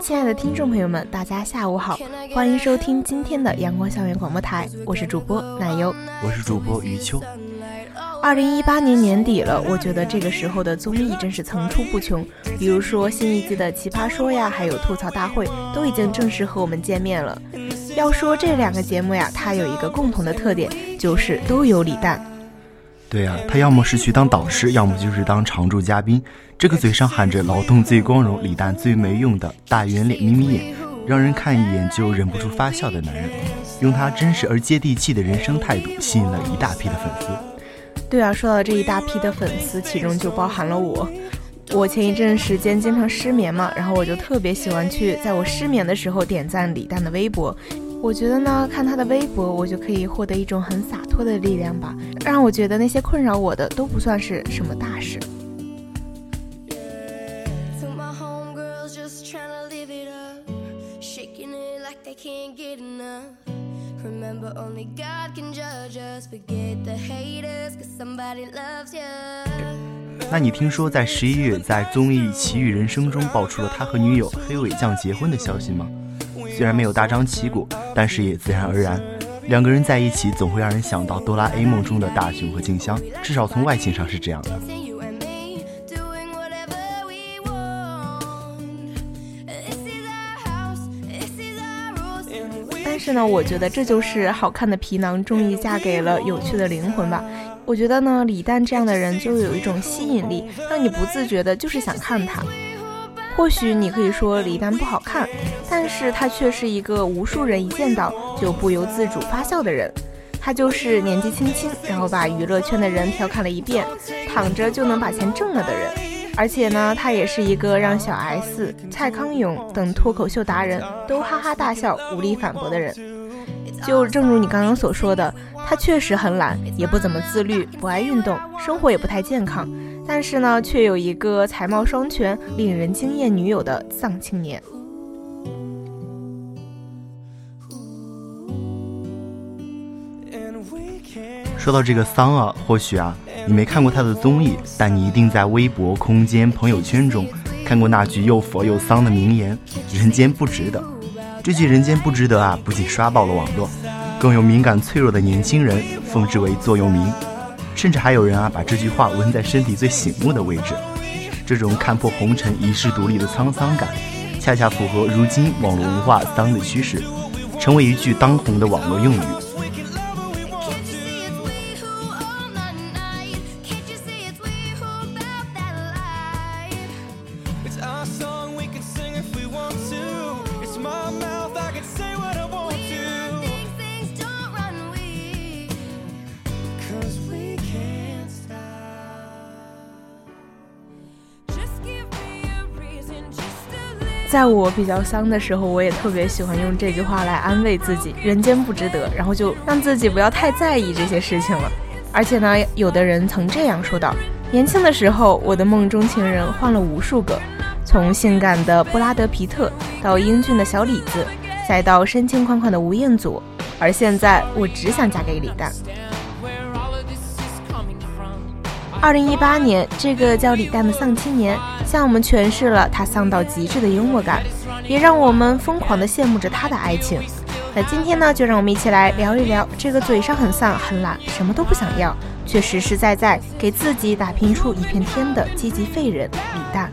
亲爱的听众朋友们，大家下午好，欢迎收听今天的阳光校园广播台，我是主播奶油，我是主播余秋。二零一八年年底了，我觉得这个时候的综艺真是层出不穷，比如说新一季的《奇葩说》呀，还有吐槽大会，都已经正式和我们见面了。要说这两个节目呀，它有一个共同的特点，就是都有李诞。对呀，他要么是去当导师，要么就是当常驻嘉宾。这个嘴上喊着“劳动最光荣，李诞最没用”的大圆脸、眯眯眼，让人看一眼就忍不住发笑的男人，用他真实而接地气的人生态度，吸引了一大批的粉丝。对啊，说到这一大批的粉丝，其中就包含了我。我前一阵时间经常失眠嘛，然后我就特别喜欢去在我失眠的时候点赞李诞的微博。我觉得呢，看他的微博，我就可以获得一种很洒脱的力量吧，让我觉得那些困扰我的都不算是什么大事。那你听说在十一月在综艺《奇遇人生》中爆出了他和女友黑尾酱结婚的消息吗？虽然没有大张旗鼓，但是也自然而然，两个人在一起总会让人想到哆啦 A 梦中的大雄和静香，至少从外形上是这样的。但是呢，我觉得这就是好看的皮囊终于嫁给了有趣的灵魂吧。我觉得呢，李诞这样的人就有一种吸引力，让你不自觉的就是想看他。或许你可以说李诞不好看，但是他却是一个无数人一见到就不由自主发笑的人。他就是年纪轻轻，然后把娱乐圈的人调侃了一遍，躺着就能把钱挣了的人。而且呢，他也是一个让小 S、蔡康永等脱口秀达人都哈哈大笑、无力反驳的人。就正如你刚刚所说的，他确实很懒，也不怎么自律，不爱运动，生活也不太健康。但是呢，却有一个才貌双全、令人惊艳女友的丧青年。说到这个丧啊，或许啊。你没看过他的综艺，但你一定在微博、空间、朋友圈中看过那句又佛又丧的名言：“人间不值得。”这句“人间不值得”啊，不仅刷爆了网络，更有敏感脆弱的年轻人奉之为座右铭，甚至还有人啊把这句话纹在身体最醒目的位置。这种看破红尘、遗世独立的沧桑感，恰恰符合如今网络文化丧的趋势，成为一句当红的网络用语。在我比较丧的时候，我也特别喜欢用这句话来安慰自己：人间不值得，然后就让自己不要太在意这些事情了。而且呢，有的人曾这样说道：年轻的时候，我的梦中情人换了无数个，从性感的布拉德皮特到英俊的小李子，再到深情款款的吴彦祖，而现在我只想嫁给李诞。二零一八年，这个叫李诞的丧青年。向我们诠释了他丧到极致的幽默感，也让我们疯狂地羡慕着他的爱情。那今天呢，就让我们一起来聊一聊这个嘴上很丧、很懒、什么都不想要，却实实在在给自己打拼出一片天的积极废人李诞。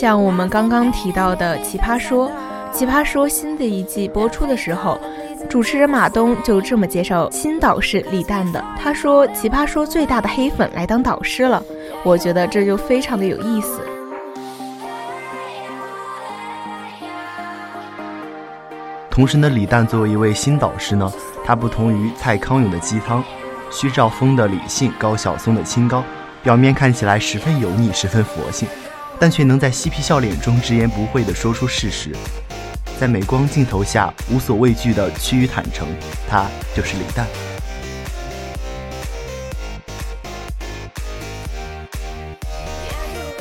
像我们刚刚提到的《奇葩说》，《奇葩说》新的一季播出的时候，主持人马东就这么介绍新导师李诞的。他说：“奇葩说最大的黑粉来当导师了。”我觉得这就非常的有意思。同时呢，李诞作为一位新导师呢，他不同于蔡康永的鸡汤，徐兆丰的理性，高晓松的清高，表面看起来十分油腻，十分佛性。但却能在嬉皮笑脸中直言不讳地说出事实，在镁光镜头下无所畏惧地趋于坦诚，他就是李诞。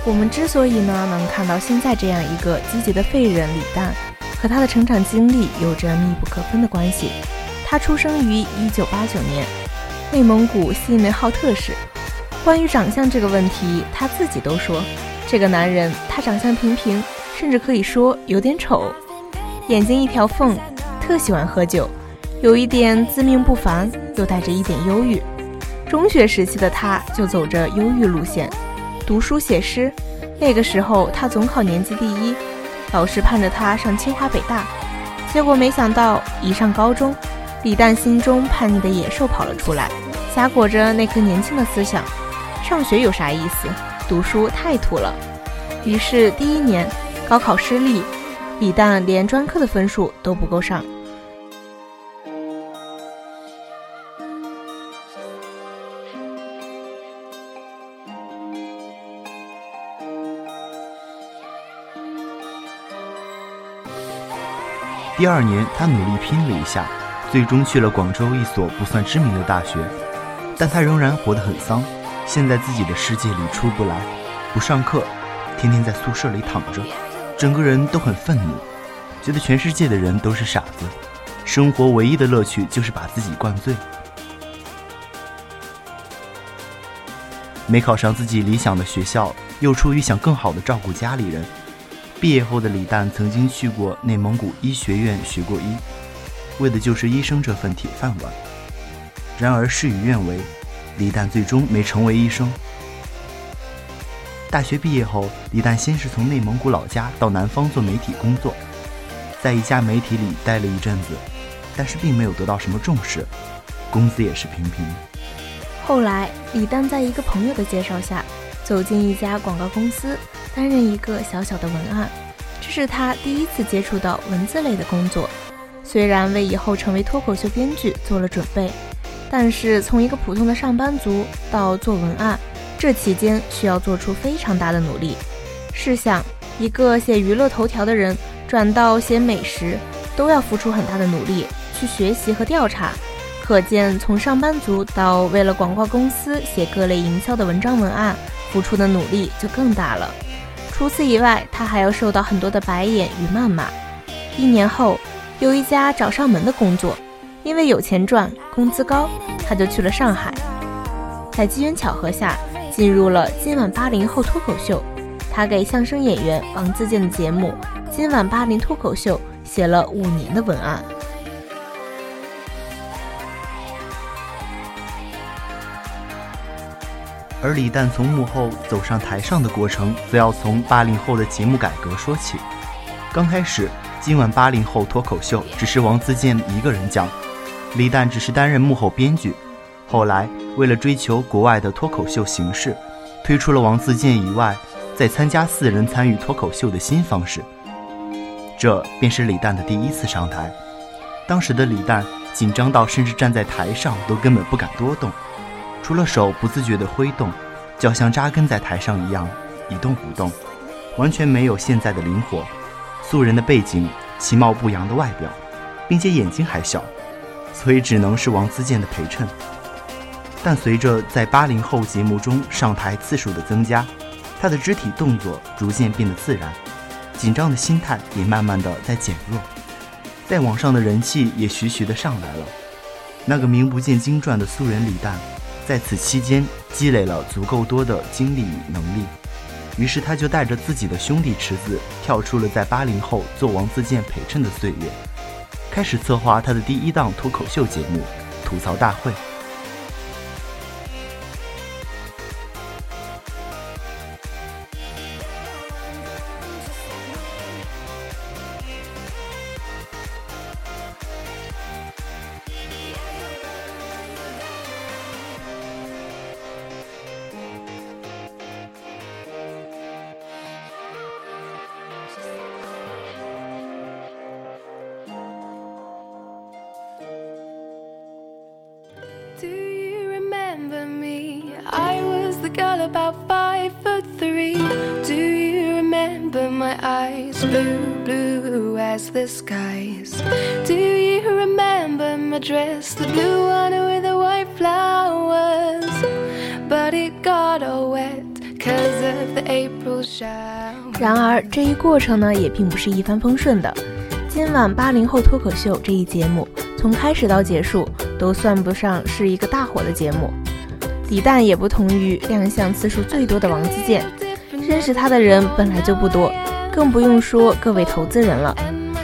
我们之所以呢能看到现在这样一个积极的废人李诞，和他的成长经历有着密不可分的关系。他出生于一九八九年，内蒙古锡林浩特市。关于长相这个问题，他自己都说。这个男人，他长相平平，甚至可以说有点丑，眼睛一条缝，特喜欢喝酒，有一点自命不凡，又带着一点忧郁。中学时期的他就走着忧郁路线，读书写诗。那个时候他总考年级第一，老师盼着他上清华北大，结果没想到一上高中，李诞心中叛逆的野兽跑了出来，夹裹着那颗年轻的思想，上学有啥意思？读书太土了，于是第一年高考失利，李诞连专科的分数都不够上。第二年，他努力拼了一下，最终去了广州一所不算知名的大学，但他仍然活得很丧。陷在自己的世界里出不来，不上课，天天在宿舍里躺着，整个人都很愤怒，觉得全世界的人都是傻子，生活唯一的乐趣就是把自己灌醉。没考上自己理想的学校，又出于想更好的照顾家里人，毕业后的李诞曾经去过内蒙古医学院学过医，为的就是医生这份铁饭碗。然而事与愿违。李诞最终没成为医生。大学毕业后，李诞先是从内蒙古老家到南方做媒体工作，在一家媒体里待了一阵子，但是并没有得到什么重视，工资也是平平。后来，李诞在一个朋友的介绍下，走进一家广告公司，担任一个小小的文案，这是他第一次接触到文字类的工作，虽然为以后成为脱口秀编剧做了准备。但是从一个普通的上班族到做文案，这期间需要做出非常大的努力。试想，一个写娱乐头条的人转到写美食，都要付出很大的努力去学习和调查，可见从上班族到为了广告公司写各类营销的文章文案，付出的努力就更大了。除此以外，他还要受到很多的白眼与谩骂。一年后，有一家找上门的工作。因为有钱赚，工资高，他就去了上海。在机缘巧合下，进入了今晚八零后脱口秀。他给相声演员王自健的节目《今晚八零脱口秀》写了五年的文案。而李诞从幕后走上台上的过程，则要从八零后的节目改革说起。刚开始，《今晚八零后脱口秀》只是王自健一个人讲。李诞只是担任幕后编剧，后来为了追求国外的脱口秀形式，推出了王自健以外再参加四人参与脱口秀的新方式。这便是李诞的第一次上台。当时的李诞紧张到甚至站在台上都根本不敢多动，除了手不自觉地挥动，脚像扎根在台上一样一动不动，完全没有现在的灵活。素人的背景，其貌不扬的外表，并且眼睛还小。所以只能是王自健的陪衬，但随着在八零后节目中上台次数的增加，他的肢体动作逐渐变得自然，紧张的心态也慢慢的在减弱，在网上的人气也徐徐的上来了。那个名不见经传的素人李诞，在此期间积累了足够多的经历与能力，于是他就带着自己的兄弟池子，跳出了在八零后做王自健陪衬的岁月，开始策划他的第一档脱口秀节目《吐槽大会》。About five foot three. Do you remember my eyes, blue, blue as the skies? Do you remember my dress, the blue one with the white flowers? But it got all wet cause of the April shower. 然而这一过程呢，也并不是一帆风顺的。今晚八零后脱口秀这一节目，从开始到结束。都算不上是一个大火的节目。李诞也不同于亮相次数最多的王自健，认识他的人本来就不多，更不用说各位投资人了。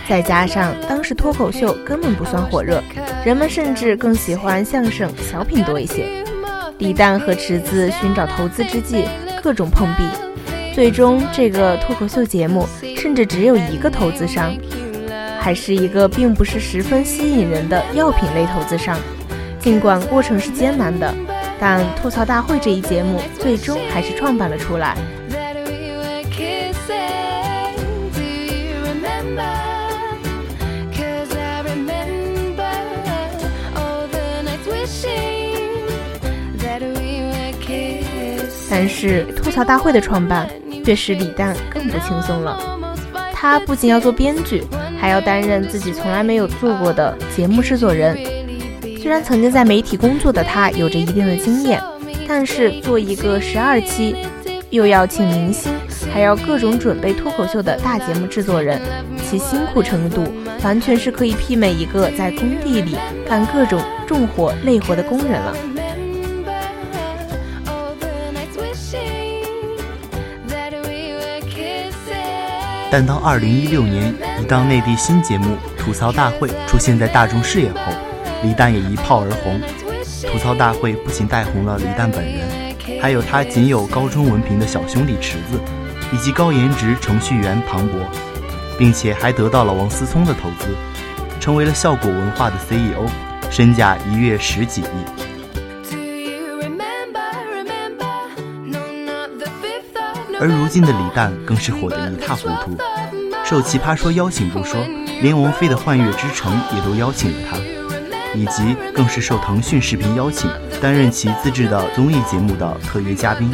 再加上当时脱口秀根本不算火热，人们甚至更喜欢相声、小品多一些。李诞和池子寻找投资之际，各种碰壁，最终这个脱口秀节目甚至只有一个投资商。还是一个并不是十分吸引人的药品类投资商，尽管过程是艰难的，但吐槽大会这一节目最终还是创办了出来。但是吐槽大会的创办却使李诞更不轻松了，他不仅要做编剧。还要担任自己从来没有做过的节目制作人。虽然曾经在媒体工作的他有着一定的经验，但是做一个十二期，又要请明星，还要各种准备脱口秀的大节目制作人，其辛苦程度完全是可以媲美一个在工地里干各种重活累活的工人了。但当二零一六年一档内地新节目《吐槽大会》出现在大众视野后，李诞也一炮而红。吐槽大会不仅带红了李诞本人，还有他仅有高中文凭的小兄弟池子，以及高颜值程序员庞博，并且还得到了王思聪的投资，成为了效果文化的 CEO，身价一跃十几亿。而如今的李诞更是火得一塌糊涂，受《奇葩说》邀请不说，连王菲的《幻乐之城》也都邀请了他，以及更是受腾讯视频邀请，担任其自制的综艺节目的特约嘉宾。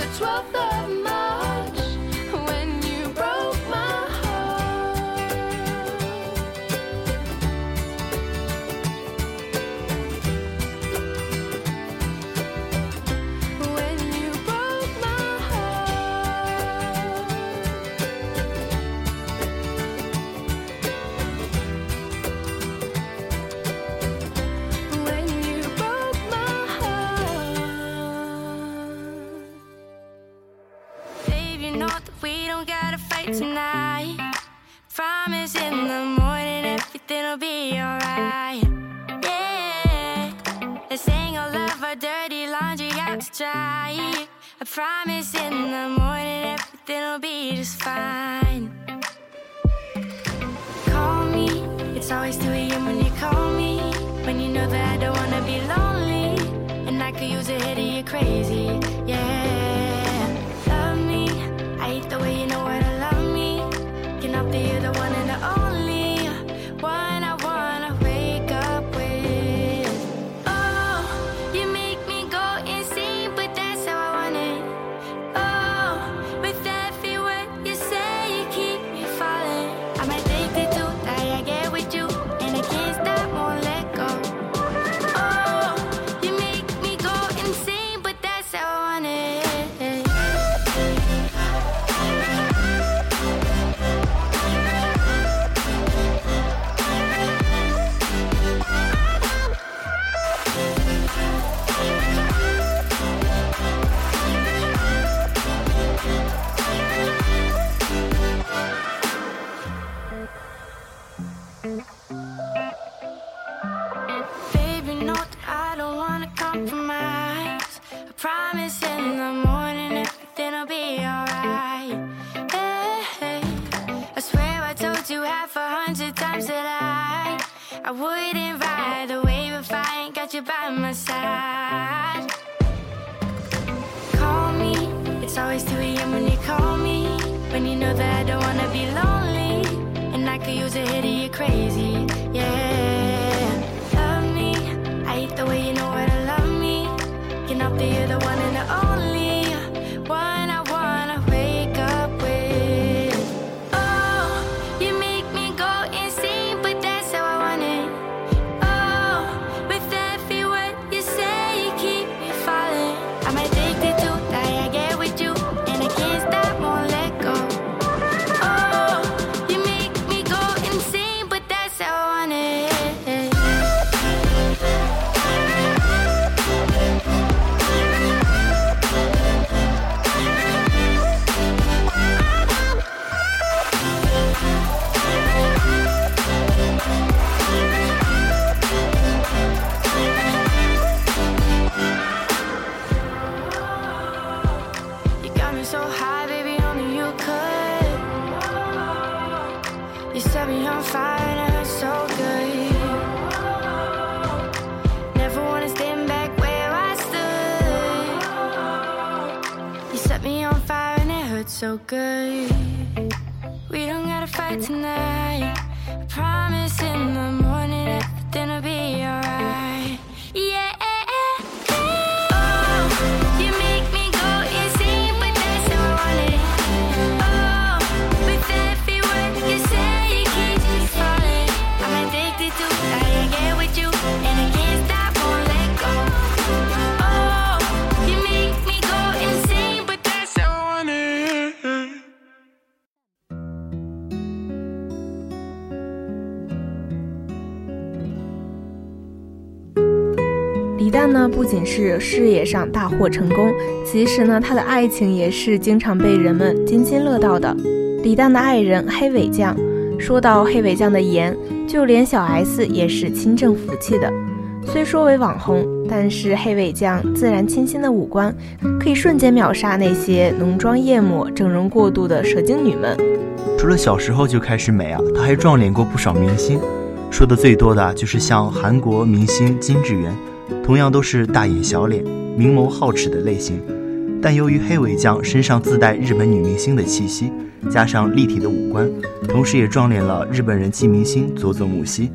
事业上大获成功，其实呢，他的爱情也是经常被人们津津乐道的。李诞的爱人黑尾酱，说到黑尾酱的颜，就连小 S 也是亲政服气的。虽说为网红，但是黑尾酱自然清新的五官，可以瞬间秒杀那些浓妆艳抹、整容过度的蛇精女们。除了小时候就开始美啊，她还撞脸过不少明星。说的最多的就是像韩国明星金智媛，同样都是大眼小脸、明眸皓齿的类型。但由于黑尾酱身上自带日本女明星的气息，加上立体的五官，同时也撞脸了日本人气明星佐佐木希。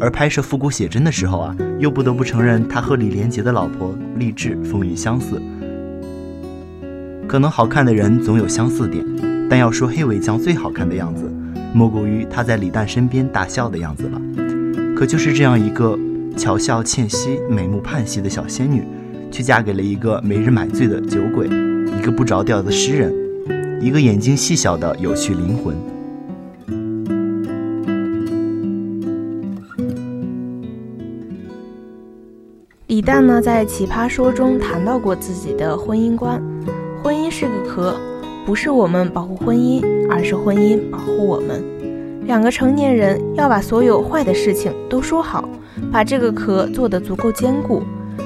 而拍摄复古写真的时候啊，又不得不承认他和李连杰的老婆励志风云相似。可能好看的人总有相似点，但要说黑尾酱最好看的样子，莫过于她在李诞身边大笑的样子了。可就是这样一个巧笑倩兮、美目盼兮的小仙女，却嫁给了一个没人买醉的酒鬼，一个不着调的诗人，一个眼睛细小的有趣灵魂。李诞呢，在《奇葩说》中谈到过自己的婚姻观：婚姻是个壳，不是我们保护婚姻，而是婚姻保护我们。两个成年人要把所有坏的事情都说好，把这个壳做得足够坚固。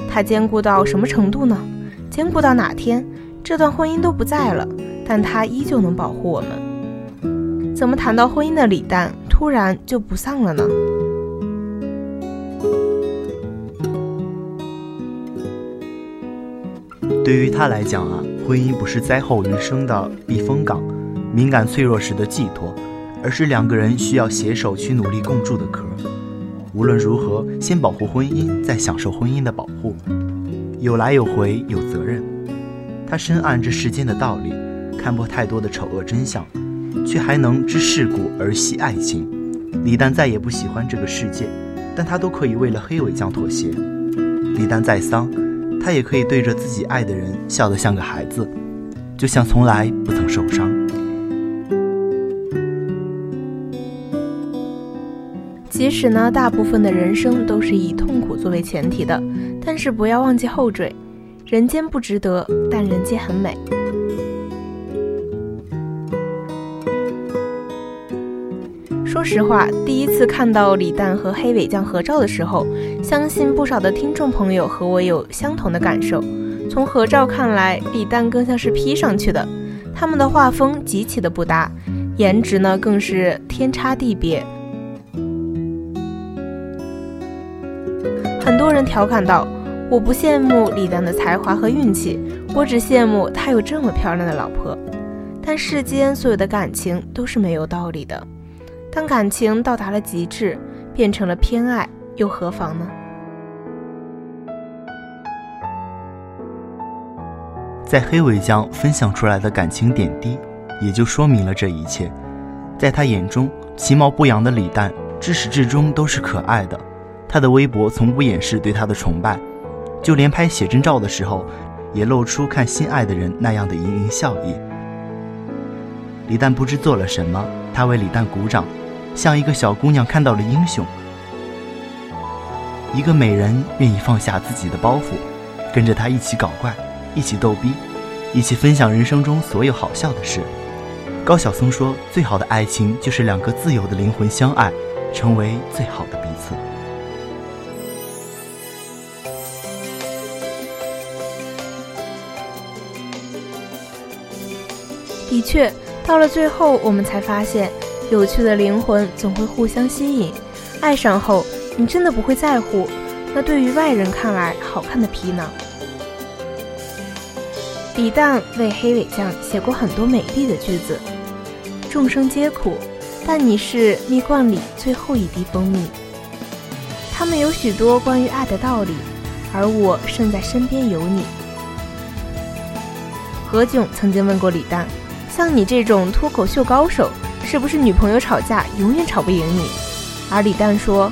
它坚固到什么程度呢？坚固到哪天这段婚姻都不在了，但它依旧能保护我们。怎么谈到婚姻的李诞突然就不丧了呢？对于他来讲啊，婚姻不是灾后余生的避风港，敏感脆弱时的寄托，而是两个人需要携手去努力共筑的壳。无论如何，先保护婚姻，再享受婚姻的保护，有来有回，有责任。他深谙这世间的道理，看破太多的丑恶真相，却还能知世故而惜爱情。李诞再也不喜欢这个世界，但他都可以为了黑尾酱妥协。李诞再丧。他也可以对着自己爱的人笑得像个孩子，就像从来不曾受伤。即使呢，大部分的人生都是以痛苦作为前提的，但是不要忘记后缀。人间不值得，但人间很美。说实话，第一次看到李诞和黑尾酱合照的时候，相信不少的听众朋友和我有相同的感受。从合照看来，李诞更像是 P 上去的，他们的画风极其的不搭，颜值呢更是天差地别。很多人调侃道：“我不羡慕李诞的才华和运气，我只羡慕他有这么漂亮的老婆。”但世间所有的感情都是没有道理的。当感情到达了极致，变成了偏爱，又何妨呢？在黑尾酱分享出来的感情点滴，也就说明了这一切。在他眼中，其貌不扬的李诞至始至终都是可爱的。他的微博从不掩饰对他的崇拜，就连拍写真照的时候，也露出看心爱的人那样的盈盈笑意。李诞不知做了什么，他为李诞鼓掌，像一个小姑娘看到了英雄。一个美人愿意放下自己的包袱，跟着他一起搞怪。一起逗逼，一起分享人生中所有好笑的事。高晓松说：“最好的爱情就是两个自由的灵魂相爱，成为最好的彼此。”的确，到了最后，我们才发现，有趣的灵魂总会互相吸引。爱上后，你真的不会在乎那对于外人看来好看的皮囊。李诞为黑尾酱写过很多美丽的句子。众生皆苦，但你是蜜罐里最后一滴蜂蜜。他们有许多关于爱的道理，而我胜在身边有你。何炅曾经问过李诞：“像你这种脱口秀高手，是不是女朋友吵架永远吵不赢你？”而李诞说：“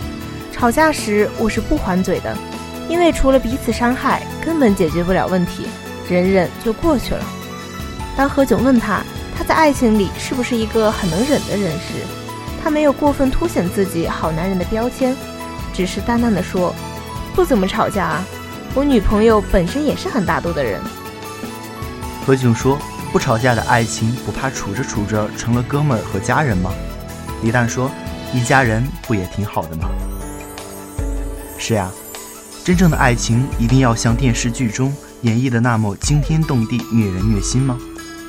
吵架时我是不还嘴的，因为除了彼此伤害，根本解决不了问题。”忍忍就过去了。当何炅问他他在爱情里是不是一个很能忍的人时，他没有过分凸显自己好男人的标签，只是淡淡的说：“不怎么吵架啊，我女朋友本身也是很大度的人。”何炅说：“不吵架的爱情，不怕处着处着成了哥们儿和家人吗？”李诞说：“一家人不也挺好的吗？”是呀，真正的爱情一定要像电视剧中。演绎的那么惊天动地、虐人虐心吗？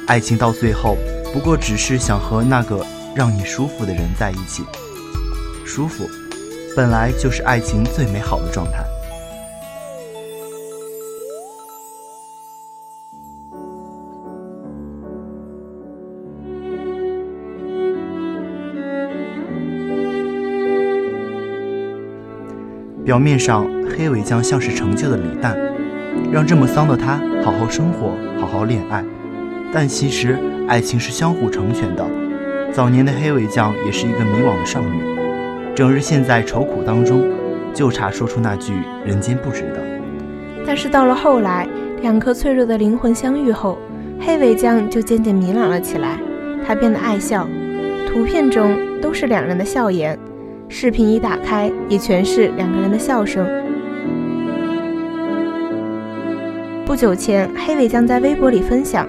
爱情到最后，不过只是想和那个让你舒服的人在一起。舒服，本来就是爱情最美好的状态。表面上，黑尾酱像是成就的李诞。让这么丧的他好好生活，好好恋爱，但其实爱情是相互成全的。早年的黑尾酱也是一个迷惘的少女，整日陷在愁苦当中，就差说出那句“人间不值得”。但是到了后来，两颗脆弱的灵魂相遇后，黑尾酱就渐渐明朗了起来。她变得爱笑，图片中都是两人的笑颜，视频一打开也全是两个人的笑声。不久前，黑尾酱在微博里分享，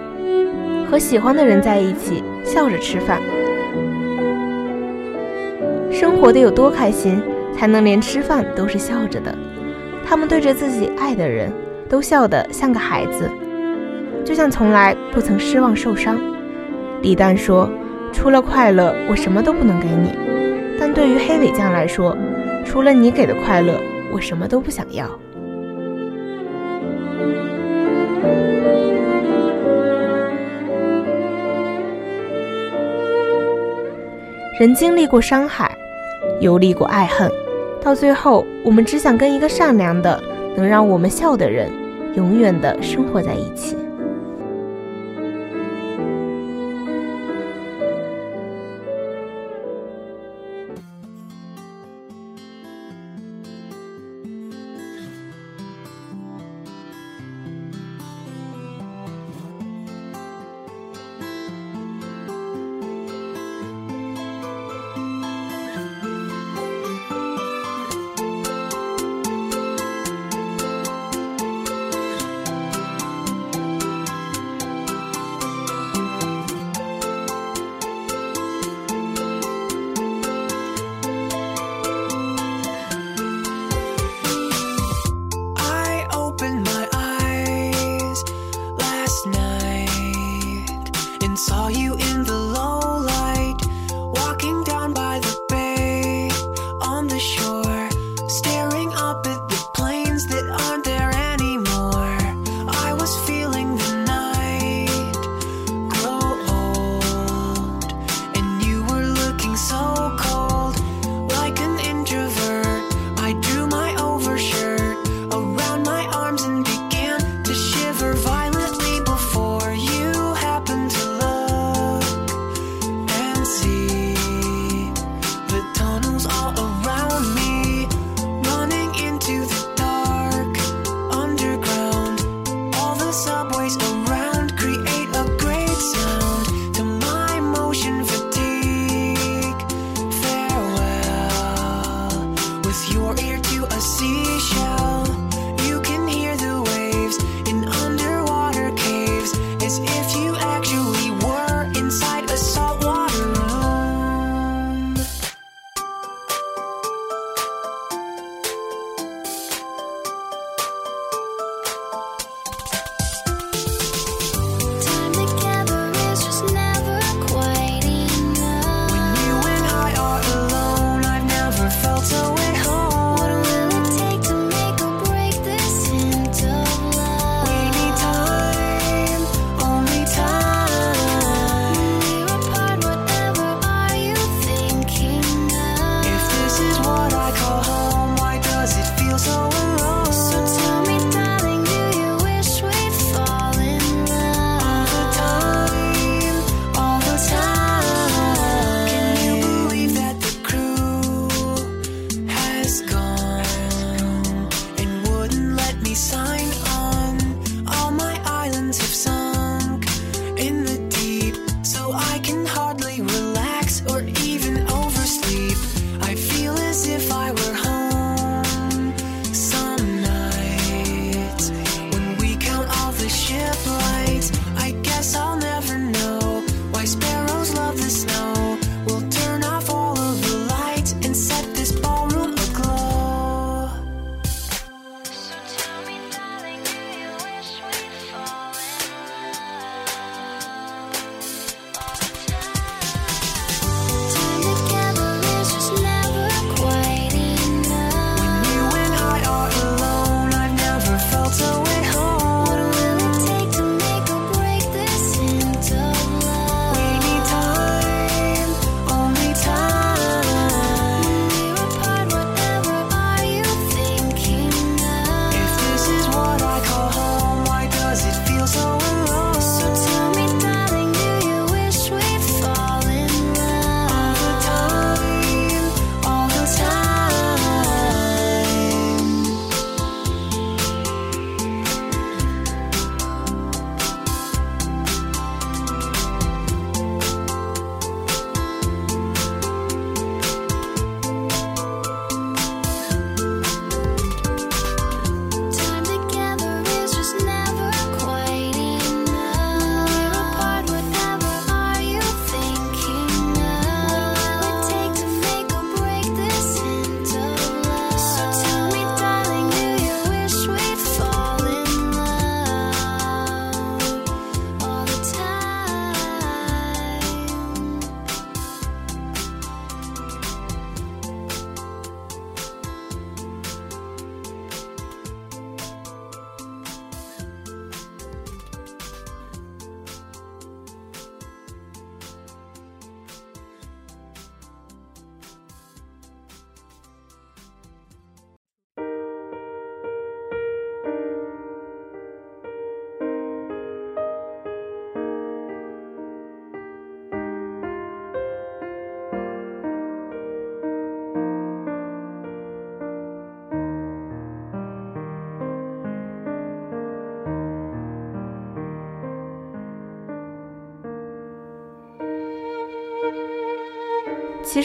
和喜欢的人在一起，笑着吃饭，生活得有多开心，才能连吃饭都是笑着的。他们对着自己爱的人，都笑得像个孩子，就像从来不曾失望受伤。李诞说：“除了快乐，我什么都不能给你。”但对于黑尾酱来说，除了你给的快乐，我什么都不想要。人经历过伤害，游历过爱恨，到最后，我们只想跟一个善良的、能让我们笑的人，永远的生活在一起。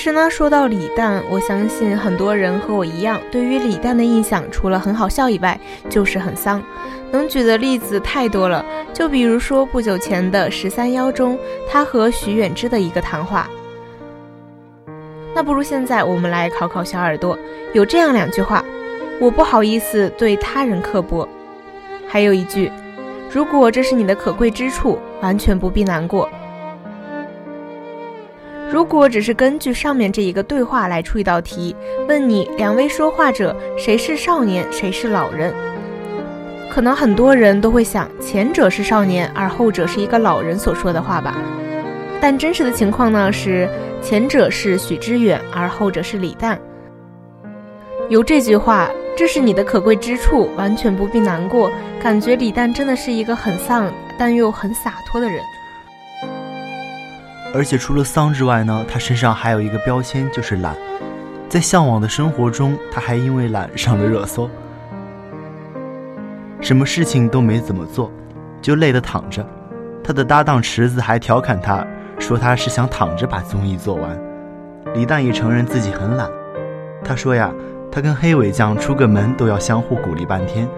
实呢，说到李诞，我相信很多人和我一样，对于李诞的印象，除了很好笑以外，就是很丧。能举的例子太多了，就比如说不久前的《十三邀》中，他和徐远之的一个谈话。那不如现在我们来考考小耳朵，有这样两句话：我不好意思对他人刻薄。还有一句：如果这是你的可贵之处，完全不必难过。如果只是根据上面这一个对话来出一道题，问你两位说话者谁是少年，谁是老人，可能很多人都会想前者是少年，而后者是一个老人所说的话吧。但真实的情况呢是前者是许知远，而后者是李诞。由这句话，这是你的可贵之处，完全不必难过。感觉李诞真的是一个很丧，但又很洒脱的人。而且除了丧之外呢，他身上还有一个标签，就是懒。在向往的生活中，他还因为懒上了热搜。什么事情都没怎么做，就累得躺着。他的搭档池子还调侃他说他是想躺着把综艺做完。李诞也承认自己很懒，他说呀，他跟黑尾酱出个门都要相互鼓励半天，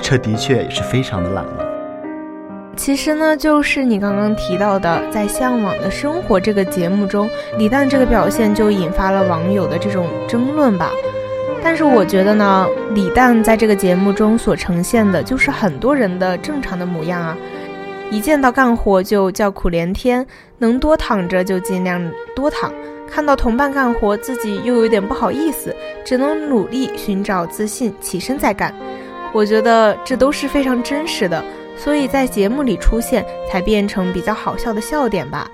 这的确也是非常的懒了。其实呢，就是你刚刚提到的，在《向往的生活》这个节目中，李诞这个表现就引发了网友的这种争论吧。但是我觉得呢，李诞在这个节目中所呈现的就是很多人的正常的模样啊。一见到干活就叫苦连天，能多躺着就尽量多躺。看到同伴干活，自己又有点不好意思，只能努力寻找自信，起身再干。我觉得这都是非常真实的。所以在节目里出现，才变成比较好笑的笑点吧。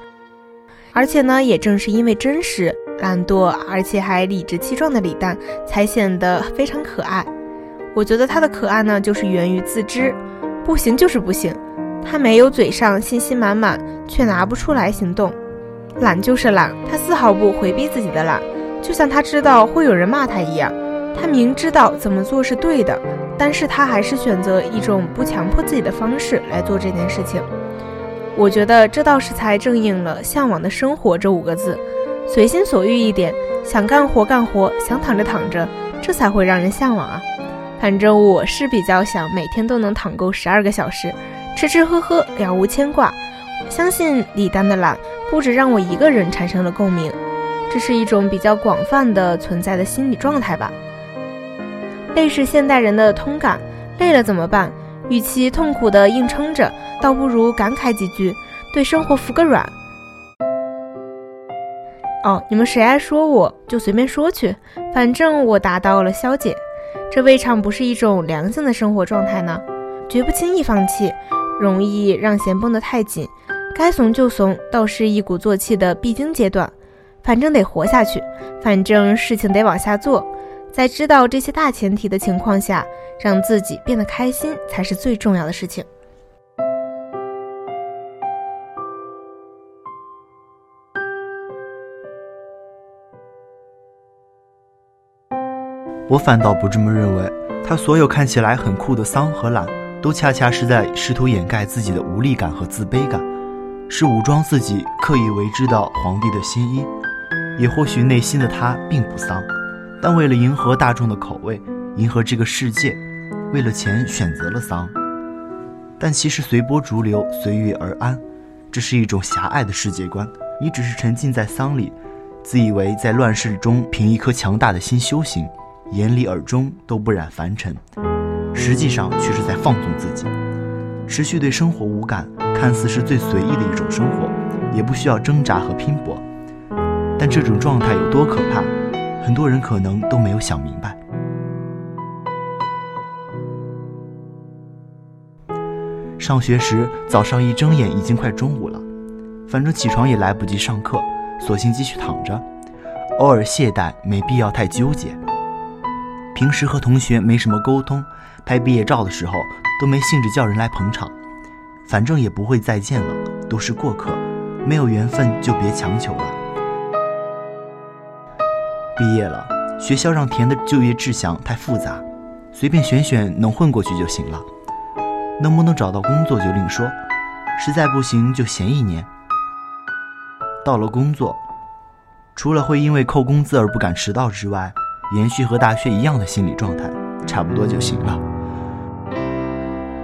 而且呢，也正是因为真实、懒惰，而且还理直气壮的李诞，才显得非常可爱。我觉得他的可爱呢，就是源于自知，不行就是不行。他没有嘴上信心满满，却拿不出来行动。懒就是懒，他丝毫不回避自己的懒，就像他知道会有人骂他一样。他明知道怎么做是对的，但是他还是选择一种不强迫自己的方式来做这件事情。我觉得这倒是才正应了“向往的生活”这五个字，随心所欲一点，想干活干活，想躺着躺着，这才会让人向往啊。反正我是比较想每天都能躺够十二个小时，吃吃喝喝，了无牵挂。相信李丹的懒，不止让我一个人产生了共鸣，这是一种比较广泛的存在的心理状态吧。累是现代人的通感，累了怎么办？与其痛苦的硬撑着，倒不如感慨几句，对生活服个软。哦，你们谁爱说我就随便说去，反正我达到了消解，这未尝不是一种良性的生活状态呢。绝不轻易放弃，容易让弦绷得太紧，该怂就怂，倒是一鼓作气的必经阶段。反正得活下去，反正事情得往下做。在知道这些大前提的情况下，让自己变得开心才是最重要的事情。我反倒不这么认为，他所有看起来很酷的丧和懒，都恰恰是在试图掩盖自己的无力感和自卑感，是武装自己刻意为之的皇帝的新衣。也或许内心的他并不丧。但为了迎合大众的口味，迎合这个世界，为了钱选择了丧。但其实随波逐流，随遇而安，这是一种狭隘的世界观。你只是沉浸在丧里，自以为在乱世中凭一颗强大的心修行，眼里耳中都不染凡尘，实际上却是在放纵自己，持续对生活无感，看似是最随意的一种生活，也不需要挣扎和拼搏。但这种状态有多可怕？很多人可能都没有想明白。上学时，早上一睁眼已经快中午了，反正起床也来不及上课，索性继续躺着。偶尔懈怠，没必要太纠结。平时和同学没什么沟通，拍毕业照的时候都没兴致叫人来捧场。反正也不会再见了，都是过客，没有缘分就别强求了。毕业了，学校让填的就业志向太复杂，随便选选能混过去就行了。能不能找到工作就另说，实在不行就闲一年。到了工作，除了会因为扣工资而不敢迟到之外，延续和大学一样的心理状态，差不多就行了。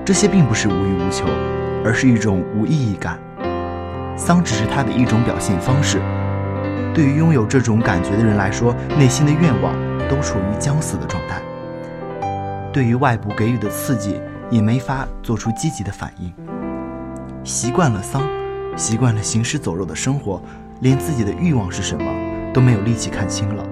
这些并不是无欲无求，而是一种无意义感。丧只是他的一种表现方式。对于拥有这种感觉的人来说，内心的愿望都处于将死的状态。对于外部给予的刺激，也没法做出积极的反应。习惯了丧，习惯了行尸走肉的生活，连自己的欲望是什么都没有力气看清了。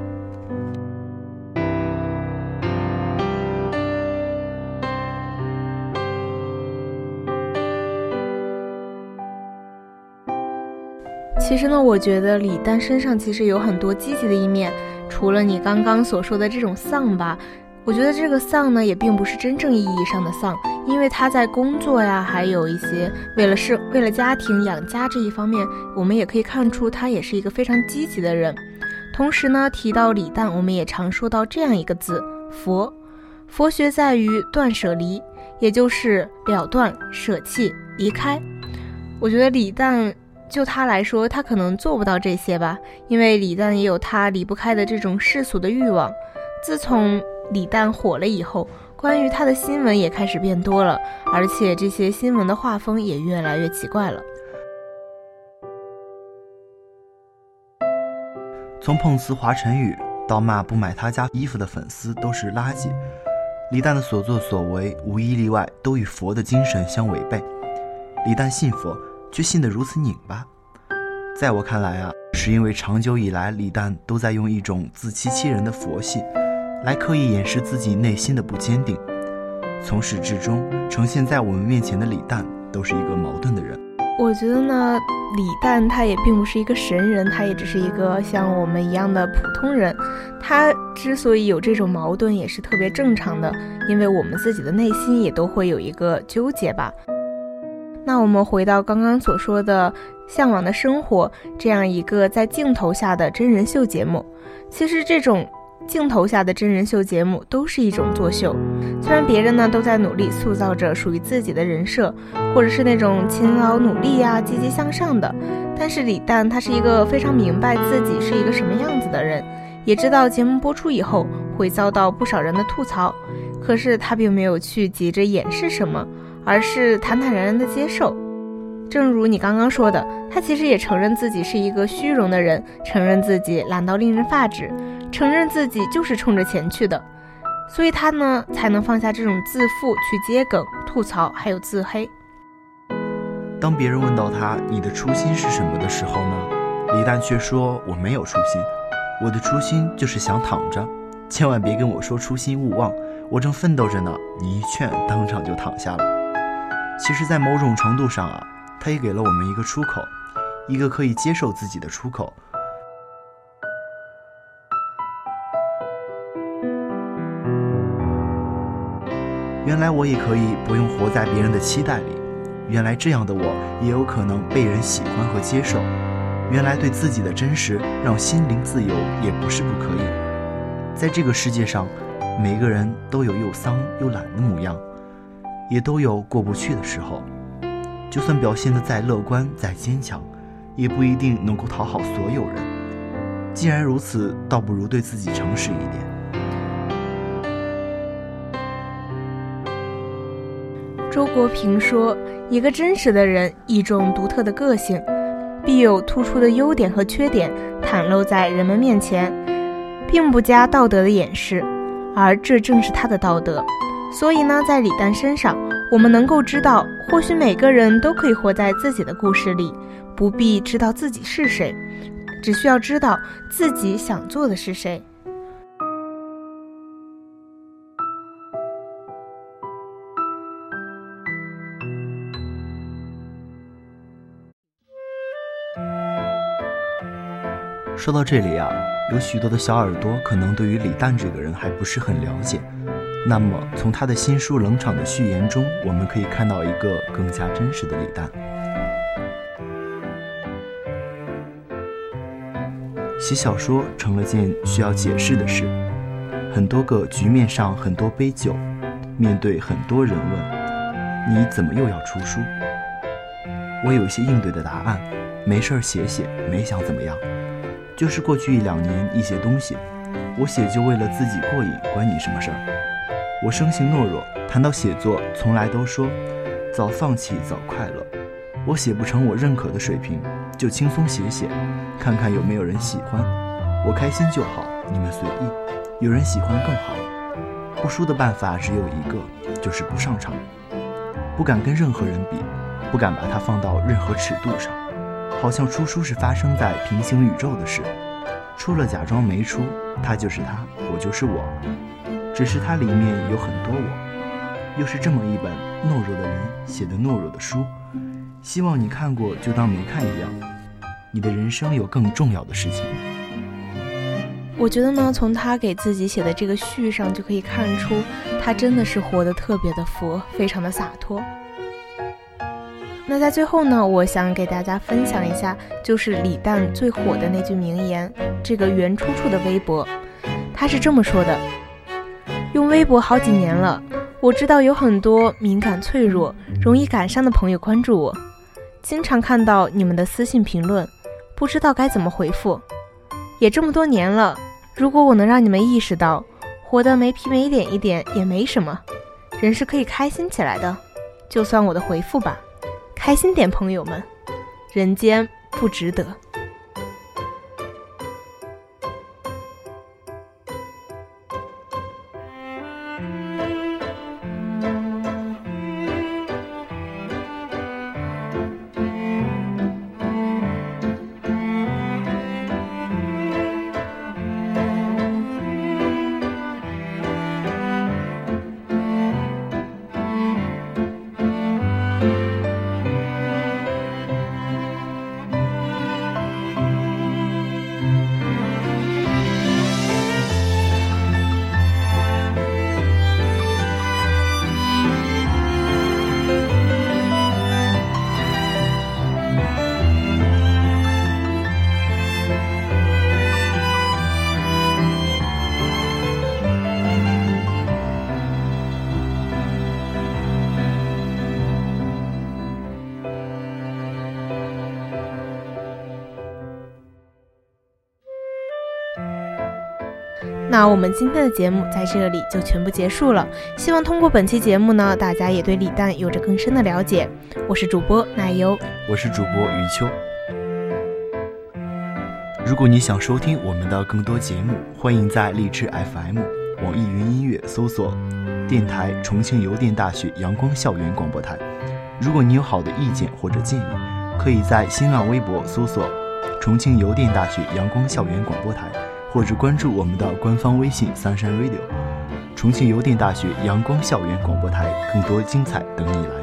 其实呢，我觉得李诞身上其实有很多积极的一面，除了你刚刚所说的这种丧吧，我觉得这个丧呢也并不是真正意义上的丧，因为他在工作呀，还有一些为了是为了家庭养家这一方面，我们也可以看出他也是一个非常积极的人。同时呢，提到李诞，我们也常说到这样一个字“佛”，佛学在于断舍离，也就是了断、舍弃、离开。我觉得李诞。就他来说，他可能做不到这些吧，因为李诞也有他离不开的这种世俗的欲望。自从李诞火了以后，关于他的新闻也开始变多了，而且这些新闻的画风也越来越奇怪了。从碰瓷华晨宇到骂不买他家衣服的粉丝都是垃圾，李诞的所作所为无一例外都与佛的精神相违背。李诞信佛。却信得如此拧巴，在我看来啊，是因为长久以来李诞都在用一种自欺欺人的佛系，来刻意掩饰自己内心的不坚定。从始至终呈现在我们面前的李诞，都是一个矛盾的人。我觉得呢，李诞他也并不是一个神人，他也只是一个像我们一样的普通人。他之所以有这种矛盾，也是特别正常的，因为我们自己的内心也都会有一个纠结吧。那我们回到刚刚所说的《向往的生活》这样一个在镜头下的真人秀节目，其实这种镜头下的真人秀节目都是一种作秀。虽然别人呢都在努力塑造着属于自己的人设，或者是那种勤劳努力呀、积极向上的，但是李诞他是一个非常明白自己是一个什么样子的人，也知道节目播出以后会遭到不少人的吐槽，可是他并没有去急着掩饰什么。而是坦坦然然的接受，正如你刚刚说的，他其实也承认自己是一个虚荣的人，承认自己懒到令人发指，承认自己就是冲着钱去的，所以他呢才能放下这种自负去接梗、吐槽，还有自黑。当别人问到他你的初心是什么的时候呢，李诞却说我没有初心，我的初心就是想躺着，千万别跟我说初心勿忘，我正奋斗着呢，你一劝当场就躺下了。其实，在某种程度上啊，他也给了我们一个出口，一个可以接受自己的出口。原来我也可以不用活在别人的期待里，原来这样的我也有可能被人喜欢和接受。原来对自己的真实让心灵自由也不是不可以。在这个世界上，每个人都有又丧又懒的模样。也都有过不去的时候，就算表现的再乐观、再坚强，也不一定能够讨好所有人。既然如此，倒不如对自己诚实一点。周国平说：“一个真实的人，一种独特的个性，必有突出的优点和缺点袒露在人们面前，并不加道德的掩饰，而这正是他的道德。”所以呢，在李诞身上，我们能够知道，或许每个人都可以活在自己的故事里，不必知道自己是谁，只需要知道自己想做的是谁。说到这里啊，有许多的小耳朵可能对于李诞这个人还不是很了解。那么，从他的新书冷场的序言中，我们可以看到一个更加真实的李诞。写小说成了件需要解释的事，很多个局面上，很多杯酒，面对很多人问：“你怎么又要出书？”我有一些应对的答案，没事儿写写，没想怎么样。就是过去一两年一些东西，我写就为了自己过瘾，关你什么事儿？我生性懦弱，谈到写作，从来都说早放弃早快乐。我写不成我认可的水平，就轻松写写，看看有没有人喜欢，我开心就好，你们随意，有人喜欢更好。不输的办法只有一个，就是不上场，不敢跟任何人比，不敢把它放到任何尺度上，好像出书是发生在平行宇宙的事，出了假装没出，他就是他，我就是我，只是它里面有很多我，又是这么一本懦弱的人写的懦弱的书。希望你看过就当没看一样。你的人生有更重要的事情。我觉得呢，从他给自己写的这个序上就可以看出，他真的是活得特别的佛，非常的洒脱。那在最后呢，我想给大家分享一下，就是李诞最火的那句名言，这个原出处的微博，他是这么说的：用微博好几年了，我知道有很多敏感、脆弱、容易感伤的朋友关注我。经常看到你们的私信评论，不知道该怎么回复。也这么多年了，如果我能让你们意识到，活得没皮没脸一点也没什么，人是可以开心起来的，就算我的回复吧。开心点，朋友们，人间不值得。那我们今天的节目在这里就全部结束了。希望通过本期节目呢，大家也对李诞有着更深的了解。我是主播奶油，我是主播余秋。如果你想收听我们的更多节目，欢迎在荔枝 FM、网易云音乐搜索“电台重庆邮电大学阳光校园广播台”。如果你有好的意见或者建议，可以在新浪微博搜索“重庆邮电大学阳光校园广播台”。或者关注我们的官方微信 “Sunshine Radio”，重庆邮电大学阳光校园广播台，更多精彩等你来。